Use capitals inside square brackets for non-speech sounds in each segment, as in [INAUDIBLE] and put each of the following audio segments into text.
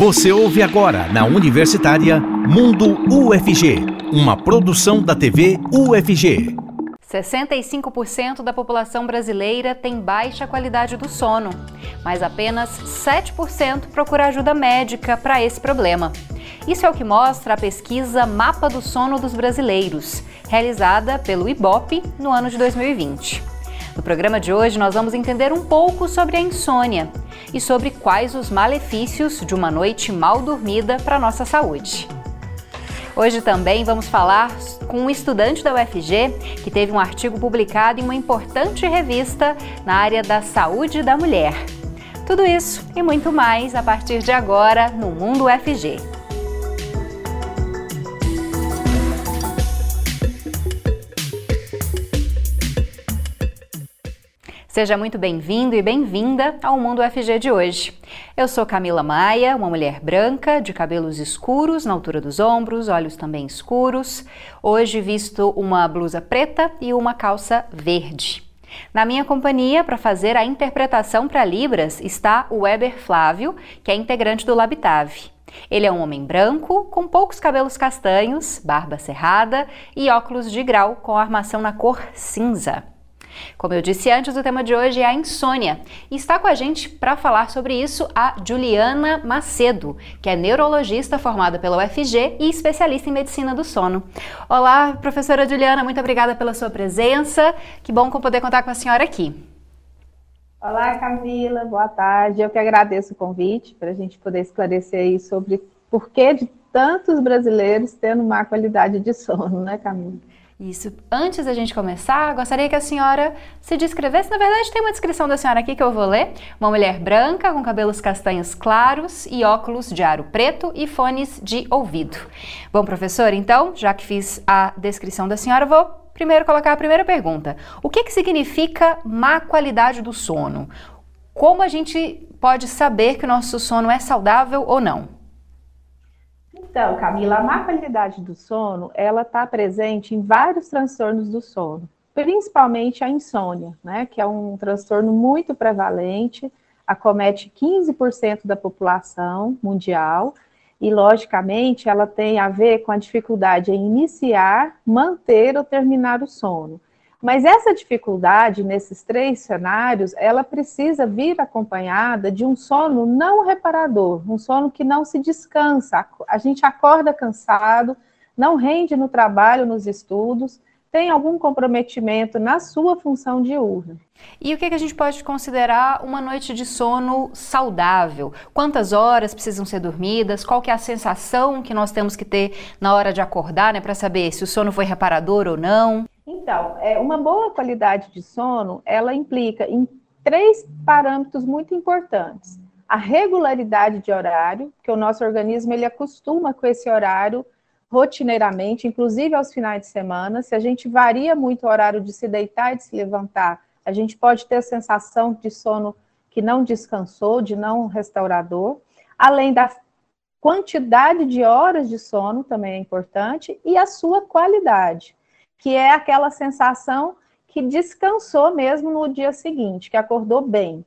Você ouve agora na Universitária Mundo UFG, uma produção da TV UFG. 65% da população brasileira tem baixa qualidade do sono, mas apenas 7% procura ajuda médica para esse problema. Isso é o que mostra a pesquisa Mapa do Sono dos Brasileiros, realizada pelo IBOP no ano de 2020. No programa de hoje, nós vamos entender um pouco sobre a insônia e sobre quais os malefícios de uma noite mal dormida para a nossa saúde. Hoje também vamos falar com um estudante da UFG que teve um artigo publicado em uma importante revista na área da saúde da mulher. Tudo isso e muito mais a partir de agora no Mundo UFG. Seja muito bem-vindo e bem-vinda ao Mundo FG de hoje. Eu sou Camila Maia, uma mulher branca, de cabelos escuros na altura dos ombros, olhos também escuros. Hoje visto uma blusa preta e uma calça verde. Na minha companhia, para fazer a interpretação para Libras, está o Weber Flávio, que é integrante do Labitave. Ele é um homem branco, com poucos cabelos castanhos, barba cerrada e óculos de grau com armação na cor cinza. Como eu disse antes, o tema de hoje é a insônia. E está com a gente para falar sobre isso a Juliana Macedo, que é neurologista formada pela UFG e especialista em medicina do sono. Olá, professora Juliana, muito obrigada pela sua presença. Que bom poder contar com a senhora aqui. Olá, Camila, boa tarde. Eu que agradeço o convite para a gente poder esclarecer aí sobre por que de tantos brasileiros tendo má qualidade de sono, né, Camila? Isso. Antes da gente começar, gostaria que a senhora se descrevesse. Na verdade, tem uma descrição da senhora aqui que eu vou ler. Uma mulher branca, com cabelos castanhos claros e óculos de aro preto e fones de ouvido. Bom, professor, então, já que fiz a descrição da senhora, vou primeiro colocar a primeira pergunta. O que, que significa má qualidade do sono? Como a gente pode saber que o nosso sono é saudável ou não? Então, Camila, a má qualidade do sono, ela está presente em vários transtornos do sono, principalmente a insônia, né, que é um transtorno muito prevalente, acomete 15% da população mundial, e logicamente ela tem a ver com a dificuldade em iniciar, manter ou terminar o sono. Mas essa dificuldade nesses três cenários, ela precisa vir acompanhada de um sono não reparador, um sono que não se descansa. A gente acorda cansado, não rende no trabalho, nos estudos, tem algum comprometimento na sua função diurna. E o que, a gente pode considerar uma noite de sono saudável? Quantas horas precisam ser dormidas? Qual que é a sensação que nós temos que ter na hora de acordar, né, para saber se o sono foi reparador ou não? Então, é, uma boa qualidade de sono, ela implica em três parâmetros muito importantes. A regularidade de horário, que o nosso organismo ele acostuma com esse horário rotineiramente, inclusive aos finais de semana. Se a gente varia muito o horário de se deitar e de se levantar, a gente pode ter a sensação de sono que não descansou, de não restaurador. Além da quantidade de horas de sono também é importante e a sua qualidade que é aquela sensação que descansou mesmo no dia seguinte, que acordou bem.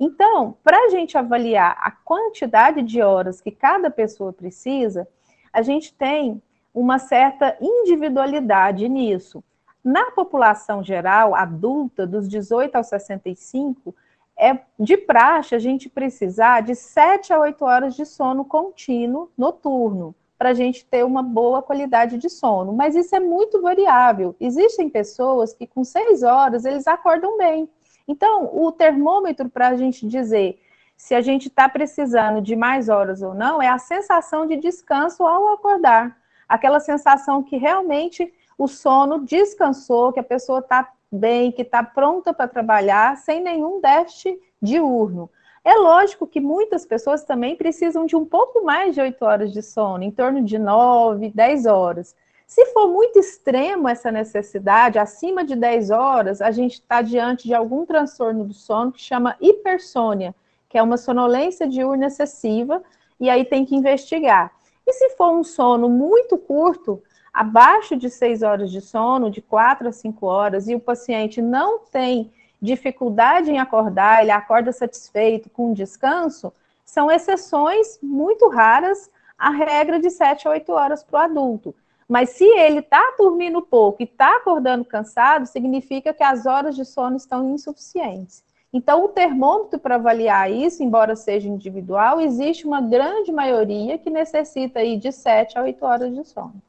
Então, para a gente avaliar a quantidade de horas que cada pessoa precisa, a gente tem uma certa individualidade nisso. Na população geral, adulta, dos 18 aos 65, é de praxe a gente precisar de 7 a 8 horas de sono contínuo noturno para a gente ter uma boa qualidade de sono. Mas isso é muito variável. Existem pessoas que com seis horas eles acordam bem. Então, o termômetro para a gente dizer se a gente está precisando de mais horas ou não é a sensação de descanso ao acordar. Aquela sensação que realmente o sono descansou, que a pessoa está bem, que está pronta para trabalhar, sem nenhum déficit diurno. É lógico que muitas pessoas também precisam de um pouco mais de 8 horas de sono, em torno de 9, 10 horas. Se for muito extremo essa necessidade, acima de 10 horas, a gente está diante de algum transtorno do sono que chama hipersônia, que é uma sonolência diurna excessiva, e aí tem que investigar. E se for um sono muito curto, abaixo de 6 horas de sono, de 4 a 5 horas, e o paciente não tem dificuldade em acordar, ele acorda satisfeito com descanso, São exceções muito raras à regra de 7 a 8 horas para o adulto. Mas se ele está dormindo pouco e está acordando cansado, significa que as horas de sono estão insuficientes. Então, o termômetro para avaliar isso, embora seja individual, existe uma grande maioria que necessita aí de 7 a 8 horas de sono.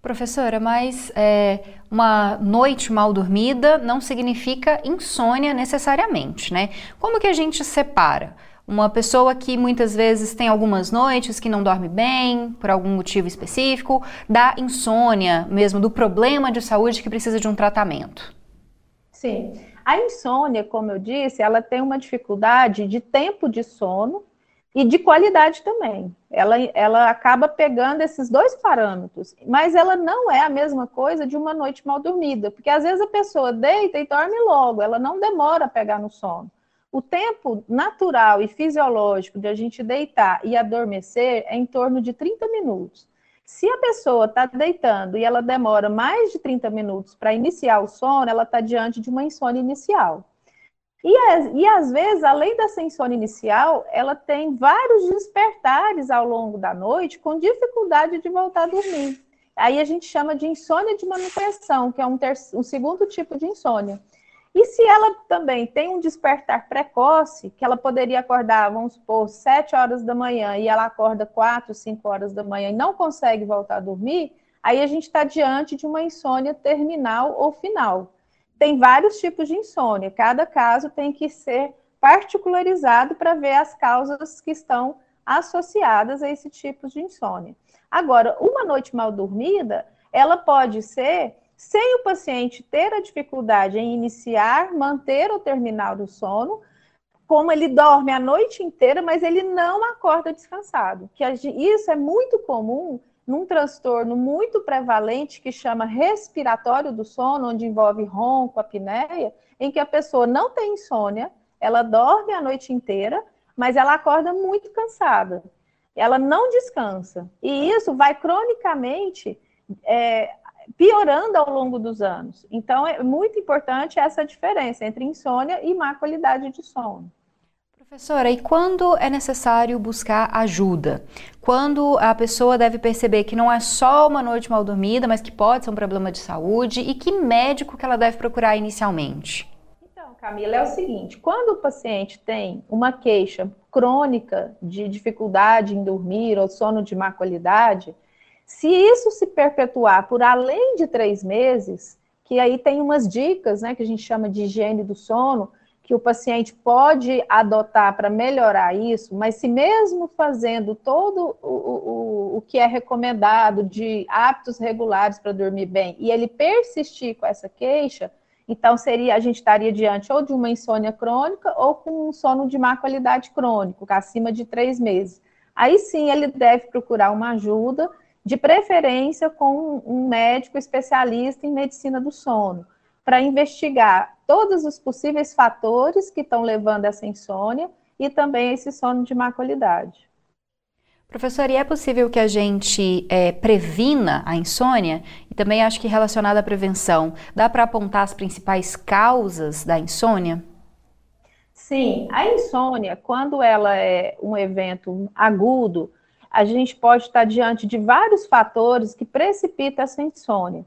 Professora, mas é, uma noite mal dormida não significa insônia necessariamente, né? Como que a gente separa? Uma pessoa que muitas vezes tem algumas noites que não dorme bem, por algum motivo específico, da insônia mesmo, do problema de saúde que precisa de um tratamento. Sim. A insônia, como eu disse, ela tem uma dificuldade de tempo de sono e de qualidade também. Ela, ela acaba pegando esses dois parâmetros, mas ela não é a mesma coisa de uma noite mal dormida, porque às vezes a pessoa deita e dorme logo, ela não demora a pegar no sono. O tempo natural e fisiológico de a gente deitar e adormecer é em torno de 30 minutos. Se a pessoa está deitando e ela demora mais de 30 minutos para iniciar o sono, ela está diante de uma insônia inicial. E, e às vezes, além dessa insônia inicial, ela tem vários despertares ao longo da noite com dificuldade de voltar a dormir. Aí a gente chama de insônia de manutenção, que é um, um segundo tipo de insônia. E se ela também tem um despertar precoce, que ela poderia acordar, vamos supor, 7 horas da manhã, e ela acorda 4, 5 horas da manhã e não consegue voltar a dormir, aí a gente está diante de uma insônia terminal ou final. Tem vários tipos de insônia, cada caso tem que ser particularizado para ver as causas que estão associadas a esse tipo de insônia. Agora, uma noite mal dormida, ela pode ser sem o paciente ter a dificuldade em iniciar, manter ou terminar o sono, como ele dorme a noite inteira, mas ele não acorda descansado. Que isso é muito comum num transtorno muito prevalente que chama respiratório do sono, onde envolve ronco, apneia, em que a pessoa não tem insônia, ela dorme a noite inteira, mas ela acorda muito cansada. Ela não descansa. E isso vai cronicamente é, piorando ao longo dos anos. Então, é muito importante essa diferença entre insônia e má qualidade de sono. Professora, e quando é necessário buscar ajuda? Quando a pessoa deve perceber que não é só uma noite mal dormida, mas que pode ser um problema de saúde e que médico que ela deve procurar inicialmente? Então, Camila, é o seguinte: quando o paciente tem uma queixa crônica de dificuldade em dormir ou sono de má qualidade, se isso se perpetuar por além de três meses, que aí tem umas dicas, né, que a gente chama de higiene do sono, que o paciente pode adotar para melhorar isso, mas se mesmo fazendo todo o, o, o que é recomendado de hábitos regulares para dormir bem, e ele persistir com essa queixa, então seria a gente estaria diante ou de uma insônia crônica ou com um sono de má qualidade crônico, acima de três meses. Aí sim ele deve procurar uma ajuda de preferência com um médico especialista em medicina do sono, para investigar todos os possíveis fatores que estão levando a essa insônia e também esse sono de má qualidade. Professor, e é possível que a gente é, previna a insônia? E também acho que relacionado à prevenção, dá para apontar as principais causas da insônia? Sim, a insônia, quando ela é um evento agudo, a gente pode estar diante de vários fatores que precipitam essa insônia.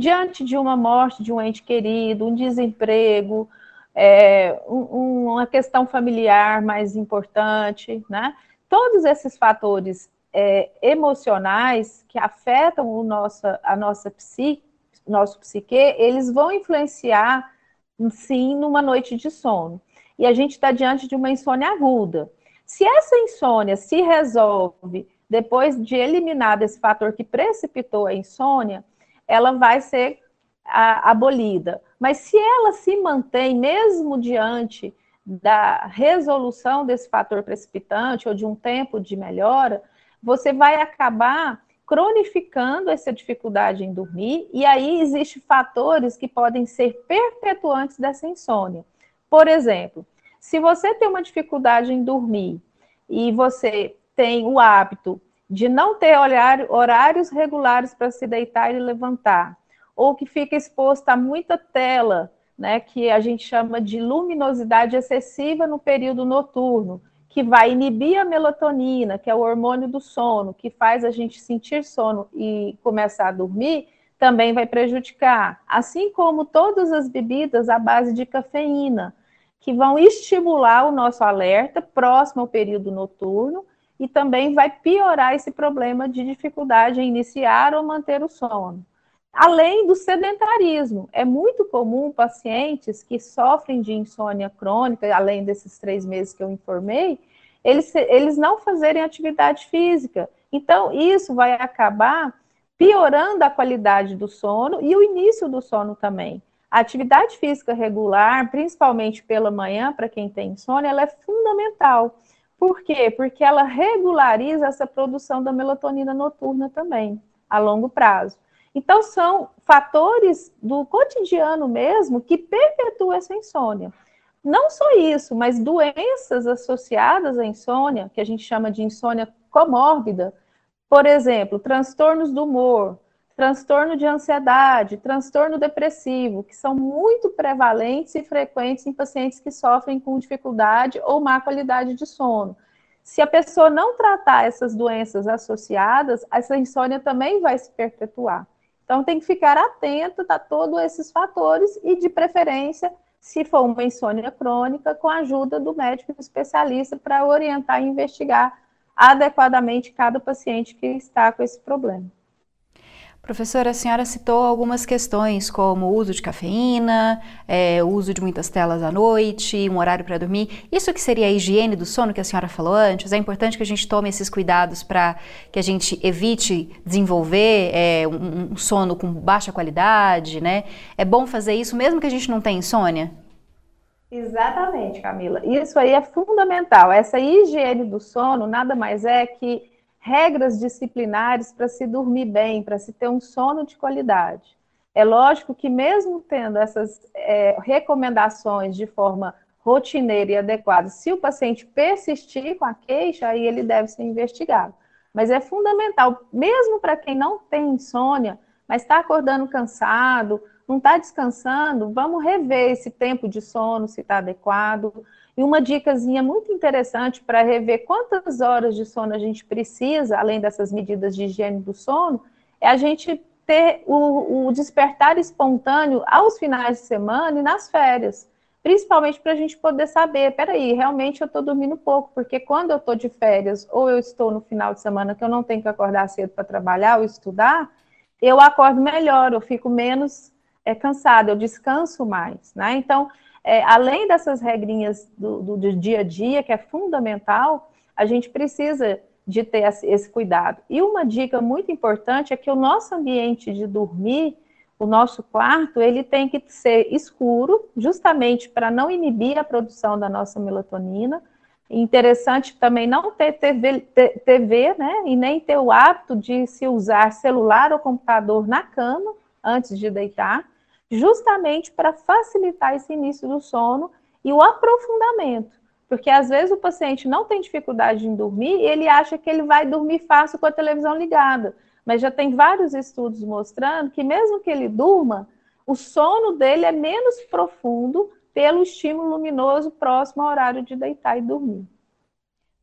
Diante de uma morte de um ente querido, um desemprego, é, um, uma questão familiar mais importante, né? Todos esses fatores é, emocionais que afetam o a nossa psique, nosso psique, eles vão influenciar, sim, numa noite de sono. E a gente está diante de uma insônia aguda. Se essa insônia se resolve depois de eliminado esse fator que precipitou a insônia, ela vai ser a, abolida. Mas se ela se mantém mesmo diante da resolução desse fator precipitante ou de um tempo de melhora, você vai acabar cronificando essa dificuldade em dormir, e aí existem fatores que podem ser perpetuantes dessa insônia. Por exemplo, se você tem uma dificuldade em dormir e você tem o hábito de não ter horário, horários regulares para se deitar e levantar, ou que fica exposto a muita tela, né, que a gente chama de luminosidade excessiva no período noturno, que vai inibir a melatonina, que é o hormônio do sono, que faz a gente sentir sono e começar a dormir, também vai prejudicar. Assim como todas as bebidas à base de cafeína, que vão estimular o nosso alerta próximo ao período noturno e também vai piorar esse problema de dificuldade em iniciar ou manter o sono. Além do sedentarismo, é muito comum pacientes que sofrem de insônia crônica, além desses três meses que eu informei, eles, eles não fazerem atividade física. Então, isso vai acabar piorando a qualidade do sono e o início do sono também. A atividade física regular, principalmente pela manhã, para quem tem insônia, ela é fundamental. Por quê? Porque ela regulariza essa produção da melatonina noturna também, a longo prazo. Então, são fatores do cotidiano mesmo que perpetuam essa insônia. Não só isso, mas doenças associadas à insônia, que a gente chama de insônia comórbida, por exemplo, transtornos do humor, transtorno de ansiedade, transtorno depressivo, que são muito prevalentes e frequentes em pacientes que sofrem com dificuldade ou má qualidade de sono. Se a pessoa não tratar essas doenças associadas, essa insônia também vai se perpetuar. Então, tem que ficar atento a todos esses fatores e, de preferência, se for uma insônia crônica, com a ajuda do médico especialista para orientar e investigar adequadamente cada paciente que está com esse problema. Professora, a senhora citou algumas questões, como o uso de cafeína, é, o uso de muitas telas à noite, um horário para dormir. Isso que seria a higiene do sono que a senhora falou antes? É importante que a gente tome esses cuidados para que a gente evite desenvolver é, um, um, sono com baixa qualidade, né? É bom fazer isso mesmo que a gente não tenha insônia? Exatamente, Camila. Isso aí é fundamental. Essa higiene do sono nada mais é que regras disciplinares para se dormir bem, para se ter um sono de qualidade. É lógico que, mesmo tendo essas é, recomendações de forma rotineira e adequada, se o paciente persistir com a queixa, aí ele deve ser investigado. Mas é fundamental, mesmo para quem não tem insônia, mas está acordando cansado, não está descansando, vamos rever esse tempo de sono, se está adequado. E uma dicasinha muito interessante para rever quantas horas de sono a gente precisa, além dessas medidas de higiene do sono, é a gente ter o, o despertar espontâneo aos finais de semana e nas férias. Principalmente para a gente poder saber, peraí, realmente eu estou dormindo pouco, porque quando eu estou de férias ou eu estou no final de semana que eu não tenho que acordar cedo para trabalhar ou estudar, eu acordo melhor, eu fico menos é, cansada, eu descanso mais, né? Então, é, além dessas regrinhas do, do, do, dia a dia, que é fundamental, a gente precisa de ter esse cuidado. E uma dica muito importante é que o nosso ambiente de dormir, o nosso quarto, ele tem que ser escuro, justamente para não inibir a produção da nossa melatonina. Interessante também não ter TV, TV, né? E nem ter o hábito de se usar celular ou computador na cama antes de deitar justamente para facilitar esse início do sono e o aprofundamento. Porque às vezes o paciente não tem dificuldade em dormir e ele acha que ele vai dormir fácil com a televisão ligada. Mas já tem vários estudos mostrando que mesmo que ele durma, o sono dele é menos profundo pelo estímulo luminoso próximo ao horário de deitar e dormir.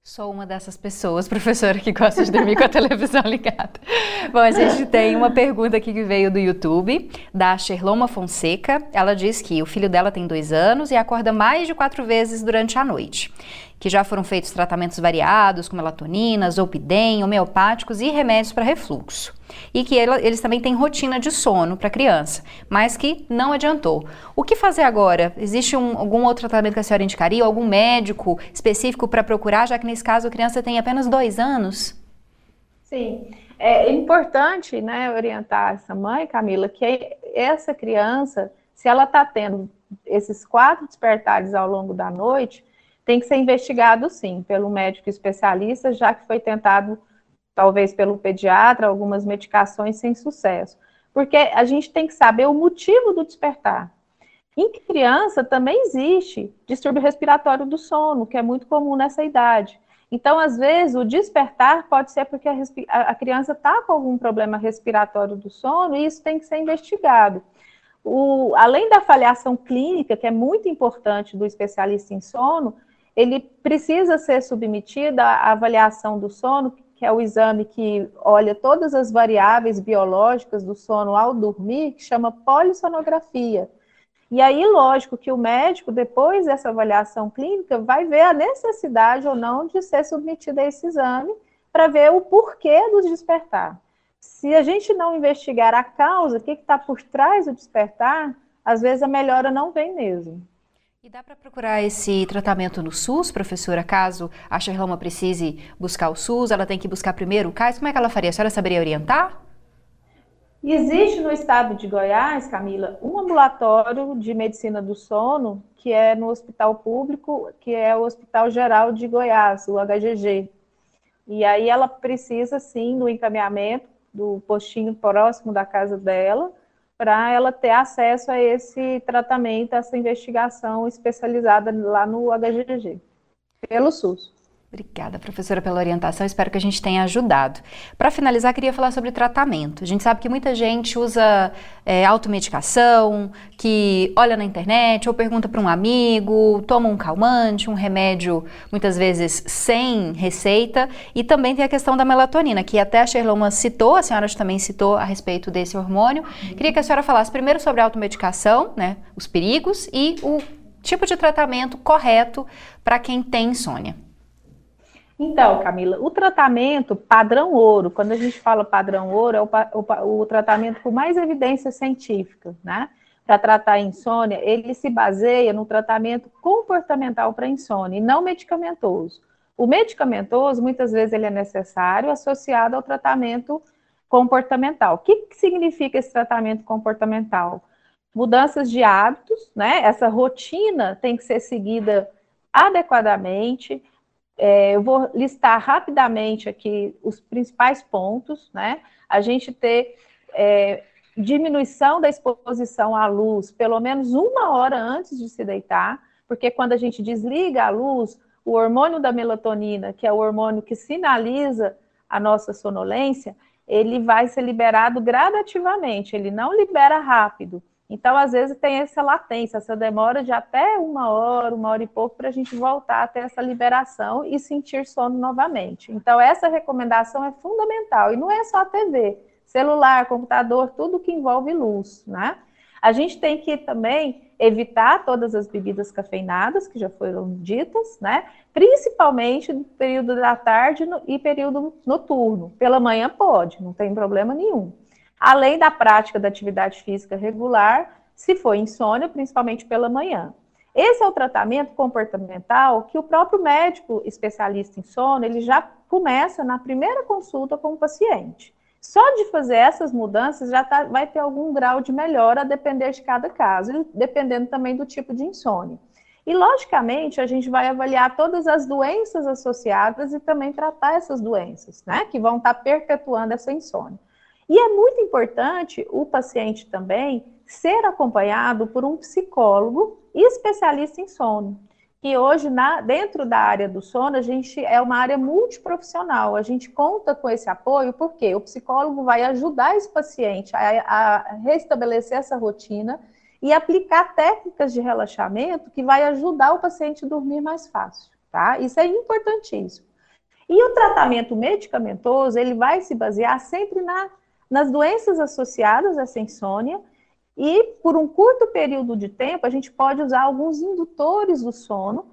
Sou uma dessas pessoas, [LAUGHS] professora, que gosta de dormir com a televisão [LAUGHS] ligada. Bom, a gente tem uma pergunta aqui que veio do YouTube, da Sherloma Fonseca. Ela diz que o filho dela tem dois anos e acorda mais de quatro vezes durante a noite que já foram feitos tratamentos variados, com melatonina, zolpidem, homeopáticos e remédios para refluxo. E que eles também têm rotina de sono para criança, mas que não adiantou. O que fazer agora? Existe um, algum outro tratamento que a senhora indicaria? Algum médico específico para procurar, já que nesse caso a criança tem apenas dois anos? Sim. É importante né, orientar essa mãe, Camila, que essa criança, se ela está tendo esses quatro despertares ao longo da noite, tem que ser investigado sim pelo médico especialista, já que foi tentado, talvez pelo pediatra, algumas medicações sem sucesso. Porque a gente tem que saber o motivo do despertar. Em criança também existe distúrbio respiratório do sono, que é muito comum nessa idade. Então, às vezes, o despertar pode ser porque a, a criança está com algum problema respiratório do sono e isso tem que ser investigado. O, além da avaliação clínica, que é muito importante do especialista em sono, ele precisa ser submetido à avaliação do sono, que é o exame que olha todas as variáveis biológicas do sono ao dormir, que chama polissonografia. E aí, lógico que o médico, depois dessa avaliação clínica, vai ver a necessidade ou não de ser submetido a esse exame para ver o porquê do despertar. Se a gente não investigar a causa, o que está por trás do despertar, às vezes a melhora não vem mesmo. E dá para procurar esse tratamento no SUS, professora? Caso a Sherloma precise buscar o SUS, ela tem que buscar primeiro o CAIS, como é que ela faria? A senhora saberia orientar? Existe no estado de Goiás, Camila, um ambulatório de medicina do sono, que é no hospital público, que é o Hospital Geral de Goiás, o HGG. E aí ela precisa, sim, do encaminhamento do postinho próximo da casa dela, para ela ter acesso a esse tratamento, a essa investigação especializada lá no HGG, pelo SUS. Obrigada, professora, pela orientação. Espero que a gente tenha ajudado. Para finalizar, queria falar sobre tratamento. A gente sabe que muita gente usa é, automedicação, que olha na internet ou pergunta para um amigo, toma um calmante, um remédio, muitas vezes sem receita. E também tem a questão da melatonina, que até a Sherloma citou, a senhora também citou a respeito desse hormônio. Queria que a senhora falasse primeiro sobre a automedicação, né, os perigos e o tipo de tratamento correto para quem tem insônia. Então, Camila, o tratamento padrão ouro, quando a gente fala padrão ouro, é o, o, o tratamento com mais evidência científica, né? Para tratar a insônia, ele se baseia no tratamento comportamental para insônia e não medicamentoso. O medicamentoso, muitas vezes, ele é necessário associado ao tratamento comportamental. O que, que significa esse tratamento comportamental? Mudanças de hábitos, né? Essa rotina tem que ser seguida adequadamente, é, eu vou listar rapidamente aqui os principais pontos, né? A gente ter é, diminuição da exposição à luz pelo menos uma hora antes de se deitar, porque quando a gente desliga a luz, o hormônio da melatonina, que é o hormônio que sinaliza a nossa sonolência, ele vai ser liberado gradativamente, ele não libera rápido. Então, às vezes, tem essa latência, essa demora de até uma hora, uma hora e pouco, para a gente voltar a ter essa liberação e sentir sono novamente. Então, essa recomendação é fundamental. E não é só a TV, celular, computador, tudo que envolve luz, né? A gente tem que também evitar todas as bebidas cafeinadas, que já foram ditas, né? Principalmente no período da tarde e período noturno. Pela manhã pode, não tem problema nenhum além da prática da atividade física regular, se for insônia, principalmente pela manhã. Esse é o tratamento comportamental que o próprio médico especialista em sono, ele já começa na primeira consulta com o paciente. Só de fazer essas mudanças já tá, vai ter algum grau de melhora a depender de cada caso, dependendo também do tipo de insônia. E, logicamente, a gente vai avaliar todas as doenças associadas e também tratar essas doenças, né, que vão estar tá perpetuando essa insônia. E é muito importante o paciente também ser acompanhado por um psicólogo especialista em sono. Que hoje, na, dentro da área do sono, a gente é uma área multiprofissional. A gente conta com esse apoio porque o psicólogo vai ajudar esse paciente a, a restabelecer essa rotina e aplicar técnicas de relaxamento que vai ajudar o paciente a dormir mais fácil, tá? Isso é importantíssimo. E o tratamento medicamentoso, ele vai se basear sempre na nas doenças associadas essa insônia e por um curto período de tempo a gente pode usar alguns indutores do sono,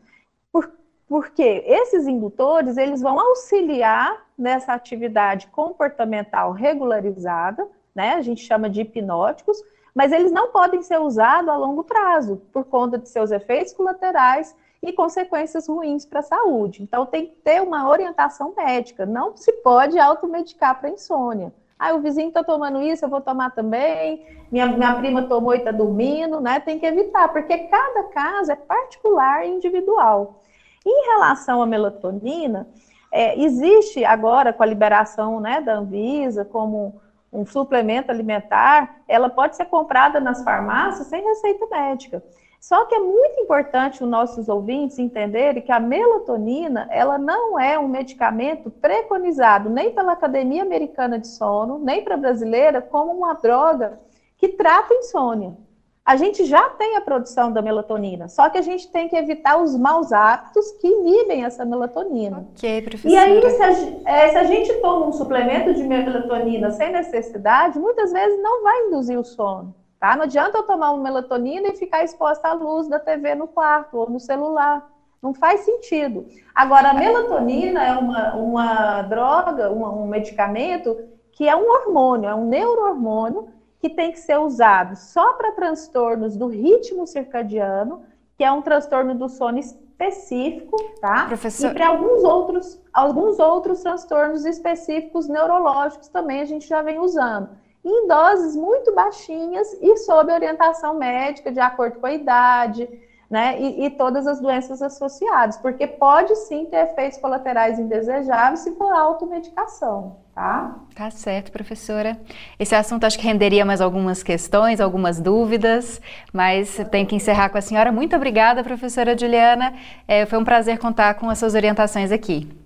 por, porque esses indutores eles vão auxiliar nessa atividade comportamental regularizada, né? A gente chama de hipnóticos, mas eles não podem ser usados a longo prazo por conta de seus efeitos colaterais e consequências ruins para a saúde. Então tem que ter uma orientação médica, não se pode automedicar para insônia. Ah, o vizinho está tomando isso, eu vou tomar também. Minha, minha prima tomou e está dormindo, né? Tem que evitar, porque cada caso é particular e individual. Em relação à melatonina, é, existe agora, com a liberação né, da Anvisa, como um suplemento alimentar, ela pode ser comprada nas farmácias sem receita médica. Só que é muito importante os nossos ouvintes entenderem que a melatonina, ela não é um medicamento preconizado nem pela Academia Americana de Sono, nem para brasileira, como uma droga que trata insônia. a gente já tem a produção da melatonina, só que a gente tem que evitar os maus hábitos que inibem essa melatonina. Ok, professora. E aí, se a, é, se a gente toma um suplemento de melatonina sem necessidade, muitas vezes não vai induzir o sono. Tá? Não adianta eu tomar uma melatonina e ficar exposta à luz da TV no quarto ou no celular. Não faz sentido. Agora, a melatonina é uma, uma droga, um medicamento que é um hormônio, é um neurohormônio que tem que ser usado só para transtornos do ritmo circadiano, que é um transtorno do sono específico, tá? Professor... E para alguns outros, alguns outros transtornos específicos neurológicos também a gente já vem usando. Em doses muito baixinhas e sob orientação médica, de acordo com a idade, né? E, e, todas as doenças associadas, porque pode sim ter efeitos colaterais indesejáveis se for automedicação, tá? Tá certo, professora. Esse assunto acho que renderia mais algumas questões, algumas dúvidas, mas tenho que encerrar com a senhora. Muito obrigada, professora Juliana. É, foi um prazer contar com as suas orientações aqui.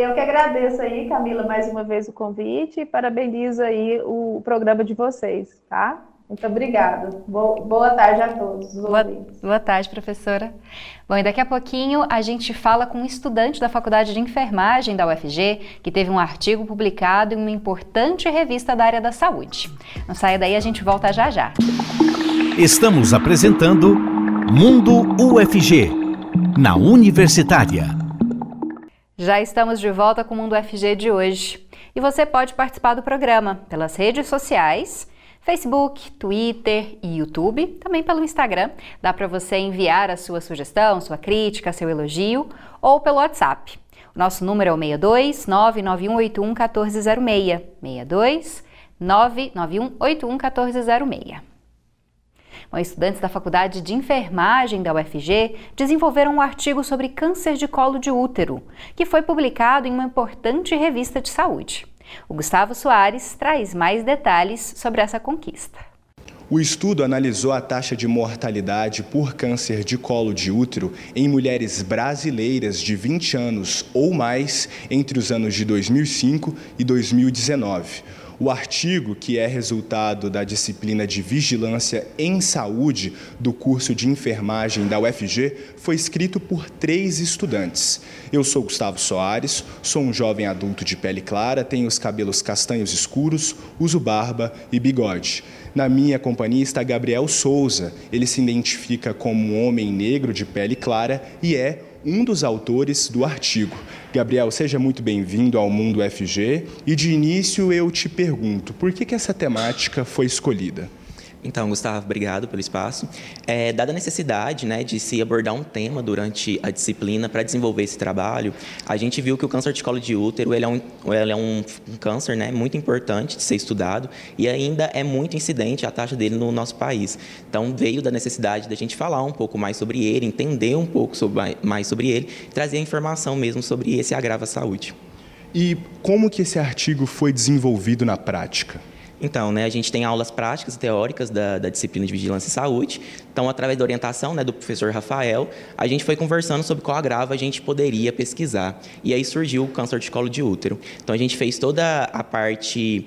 Eu que agradeço aí, Camila, mais uma vez o convite e parabenizo aí o programa de vocês, tá? Muito obrigada. Boa, tarde a todos. Boa, boa, tarde, professora. Bom, e daqui a pouquinho a gente fala com um estudante da Faculdade de Enfermagem da UFG que teve um artigo publicado em uma importante revista da área da saúde. Não saia daí, a gente volta já já. Estamos apresentando Mundo UFG, na Universitária. Já estamos de volta com o Mundo UFG de hoje. E você pode participar do programa pelas redes sociais Facebook, Twitter e YouTube, também pelo Instagram. Dá para você enviar a sua sugestão, sua crítica, seu elogio ou pelo WhatsApp. O nosso número é o 62 99181 1406. 62 99181 1406. Estudantes da Faculdade de Enfermagem da UFG desenvolveram um artigo sobre câncer de colo de útero, que foi publicado em uma importante revista de saúde. O Gustavo Soares traz mais detalhes sobre essa conquista. O estudo analisou a taxa de mortalidade por câncer de colo de útero em mulheres brasileiras de 20 anos ou mais entre os anos de 2005 e 2019 o artigo, que é resultado da disciplina de Vigilância em Saúde do curso de enfermagem da UFG, foi escrito por três estudantes. Eu sou Gustavo Soares, sou um jovem adulto de pele clara, tenho os cabelos castanhos escuros, uso barba e bigode. Na minha companhia está Gabriel Souza. Ele se identifica como um homem negro de pele clara e é um dos autores do artigo. Gabriel, seja muito bem-vindo ao Mundo FG e de início eu te pergunto, por que, que essa temática foi escolhida? Então, Gustavo, obrigado pelo espaço. É, dada a necessidade né, de se abordar um tema durante a disciplina para desenvolver esse trabalho, a gente viu que o câncer de colo de útero ele é, um, ele é um, um, câncer né, muito importante de ser estudado e ainda é muito incidente a taxa dele no nosso país. Então, veio da necessidade da gente falar um pouco mais sobre ele, entender um pouco sobre, mais sobre ele, trazer informação mesmo sobre esse agravo à saúde. E como que esse artigo foi desenvolvido na prática? Então, né, a gente tem aulas práticas e teóricas da, da, disciplina de Vigilância e Saúde. Então, através da orientação né, do professor Rafael, a gente foi conversando sobre qual agravo a gente poderia pesquisar. E aí surgiu o câncer de colo de útero. Então, a gente fez toda a parte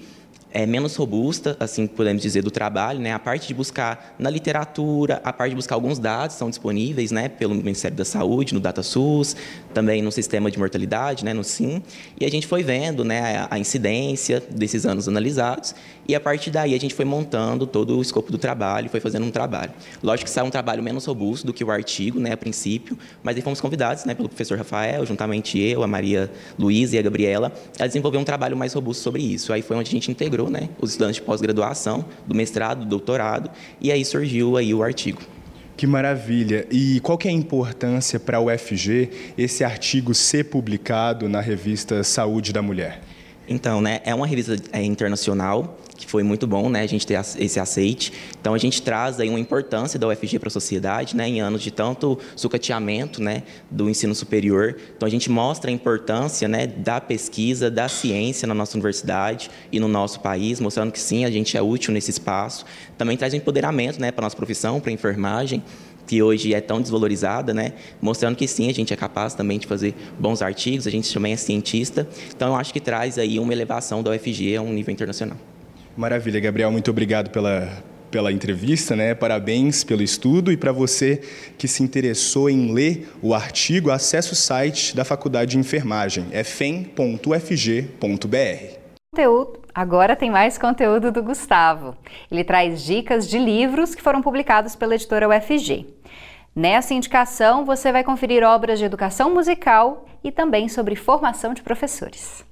é, menos robusta, assim podemos dizer, do trabalho, né? A parte de buscar na literatura, a parte de buscar alguns dados são disponíveis, né, pelo Ministério da Saúde, no DataSUS, também no sistema de mortalidade, né, no SIM, e a gente foi vendo, né, a, incidência desses anos analisados, e a partir daí a gente foi montando todo o escopo do trabalho, foi fazendo um trabalho. Lógico que saiu um trabalho menos robusto do que o artigo, né, a princípio, mas aí fomos convidados, né, pelo professor Rafael, juntamente eu, a Maria Luísa e a Gabriela, a desenvolver um trabalho mais robusto sobre isso. Aí foi onde a gente integrou né, os estudantes de pós-graduação, do mestrado, do doutorado, e aí surgiu aí o artigo. Que maravilha! E qual que é a importância para o UFG esse artigo ser publicado na revista Saúde da Mulher? Então, né, é uma revista é, internacional que foi muito bom, né, a gente ter esse aceite. Então a gente traz aí uma importância da UFG para a sociedade, né, em anos de tanto sucateamento, né, do ensino superior. Então a gente mostra a importância, né, da pesquisa, da ciência na nossa universidade e no nosso país, mostrando que sim, a gente é útil nesse espaço. Também traz um empoderamento, né, para nossa profissão, para a enfermagem que hoje é tão desvalorizada, né? mostrando que sim, a gente é capaz também de fazer bons artigos, a gente também é cientista. Então, eu acho que traz aí uma elevação da UFG a um nível internacional. Maravilha, Gabriel, muito obrigado pela, pela entrevista, né? Parabéns pelo estudo e para você que se interessou em ler o artigo, acesse o site da Faculdade de Enfermagem, é fem.fg.br. Conteúdo. Agora tem mais conteúdo do Gustavo. Ele traz dicas de livros que foram publicados pela editora UFG. Nessa indicação, você vai conferir obras de educação musical e também sobre formação de professores.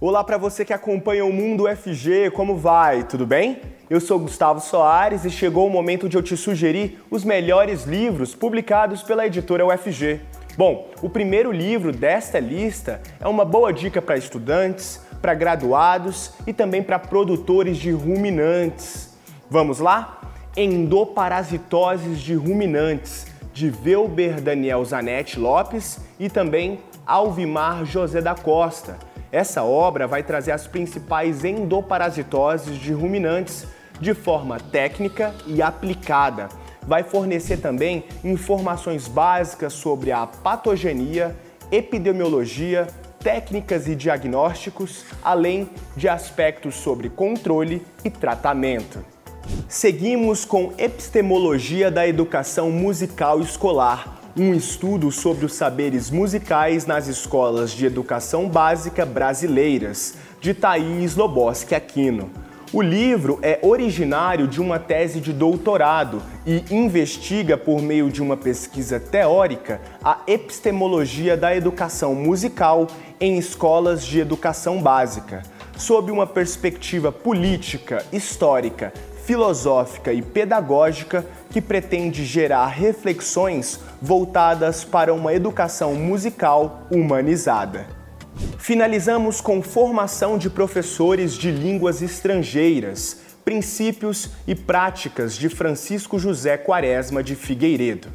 Olá para você que acompanha o Mundo UFG, como vai? Tudo bem? Eu sou Gustavo Soares e chegou o momento de eu te sugerir os melhores livros publicados pela editora UFG. Bom, o primeiro livro desta lista é uma boa dica para estudantes, para graduados e também para produtores de ruminantes. Vamos lá? Endoparasitoses de ruminantes, de Velber Daniel Zanetti Lopes e também Alvimar José da Costa. Essa obra vai trazer as principais endoparasitoses de ruminantes de forma técnica e aplicada. Vai fornecer também informações básicas sobre a patogenia, epidemiologia, técnicas e diagnósticos, além de aspectos sobre controle e tratamento. Seguimos com Epistemologia da Educação Musical Escolar, um estudo sobre os saberes musicais nas escolas de educação básica brasileiras, de Thaís Loboski Aquino. O livro é originário de uma tese de doutorado e investiga, por meio de uma pesquisa teórica, a epistemologia da educação musical em escolas de educação básica, sob uma perspectiva política, histórica, filosófica e pedagógica que pretende gerar reflexões voltadas para uma educação musical humanizada. Finalizamos com formação de professores de línguas estrangeiras, princípios e práticas de Francisco José Quaresma de Figueiredo.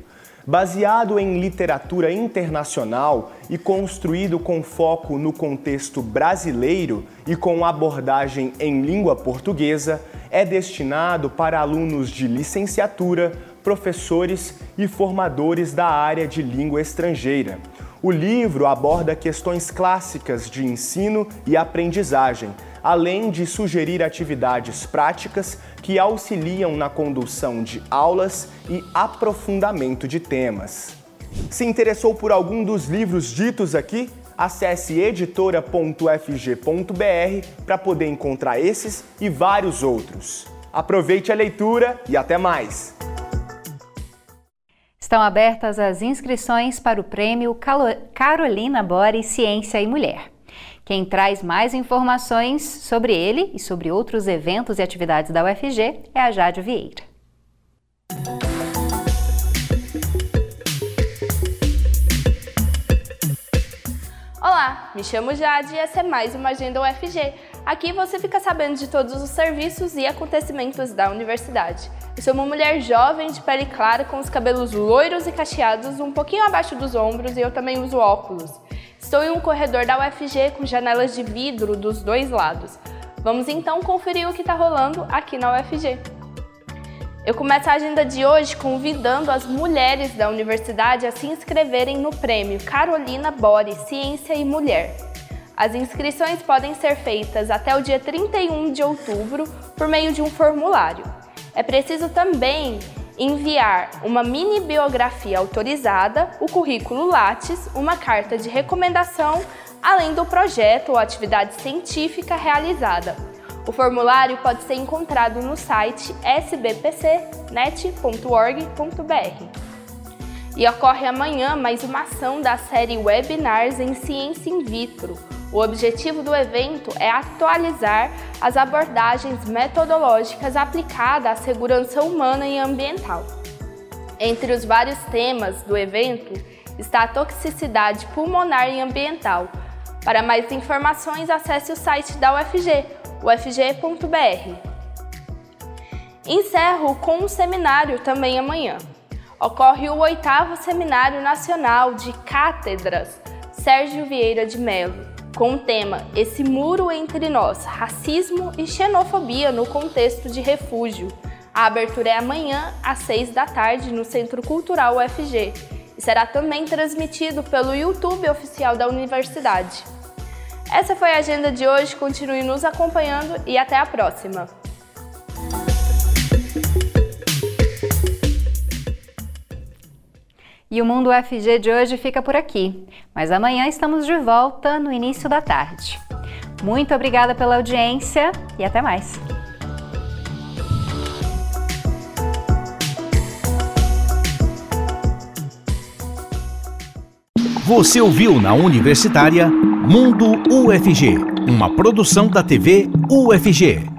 Baseado em literatura internacional e construído com foco no contexto brasileiro e com abordagem em língua portuguesa, é destinado para alunos de licenciatura, professores e formadores da área de língua estrangeira. O livro aborda questões clássicas de ensino e aprendizagem, além de sugerir atividades práticas que auxiliam na condução de aulas e aprofundamento de temas. Se interessou por algum dos livros ditos aqui? Acesse editora.fg.br para poder encontrar esses e vários outros. Aproveite a leitura e até mais! Estão abertas as inscrições para o prêmio Carolina Bore Ciência e Mulher. Quem traz mais informações sobre ele e sobre outros eventos e atividades da UFG é a Jade Vieira. Olá, me chamo Jade e essa é mais uma Agenda UFG. Aqui você fica sabendo de todos os serviços e acontecimentos da universidade. Eu sou uma mulher jovem de pele clara com os cabelos loiros e cacheados um pouquinho abaixo dos ombros e eu também uso óculos. Estou em um corredor da UFG com janelas de vidro dos dois lados. Vamos então conferir o que está rolando aqui na UFG. Eu começo a agenda de hoje convidando as mulheres da universidade a se inscreverem no prêmio Carolina Bore Ciência e Mulher. As inscrições podem ser feitas até o dia 31 de outubro por meio de um formulário. É preciso também enviar uma mini biografia autorizada, o currículo Lattes, uma carta de recomendação, além do projeto ou atividade científica realizada. O formulário pode ser encontrado no site sbpcnet.org.br. E ocorre amanhã mais uma ação da série Webinars em Ciência in Vitro. O objetivo do evento é atualizar as abordagens metodológicas aplicadas à segurança humana e ambiental. Entre os vários temas do evento está a toxicidade pulmonar e ambiental. Para mais informações, acesse o site da UFG, ufg.br. Encerro com um seminário também amanhã. Ocorre o oitavo Seminário Nacional de Cátedras Sérgio Vieira de Mello, com o tema Esse Muro entre Nós, Racismo e Xenofobia no Contexto de Refúgio. A abertura é amanhã, às seis da tarde, no Centro Cultural UFG e será também transmitido pelo YouTube oficial da universidade. Essa foi a agenda de hoje, continue nos acompanhando e até a próxima! E o Mundo UFG de hoje fica por aqui, mas amanhã estamos de volta no início da tarde. Muito obrigada pela audiência e até mais! Você ouviu na Universitária Mundo UFG, uma produção da TV UFG.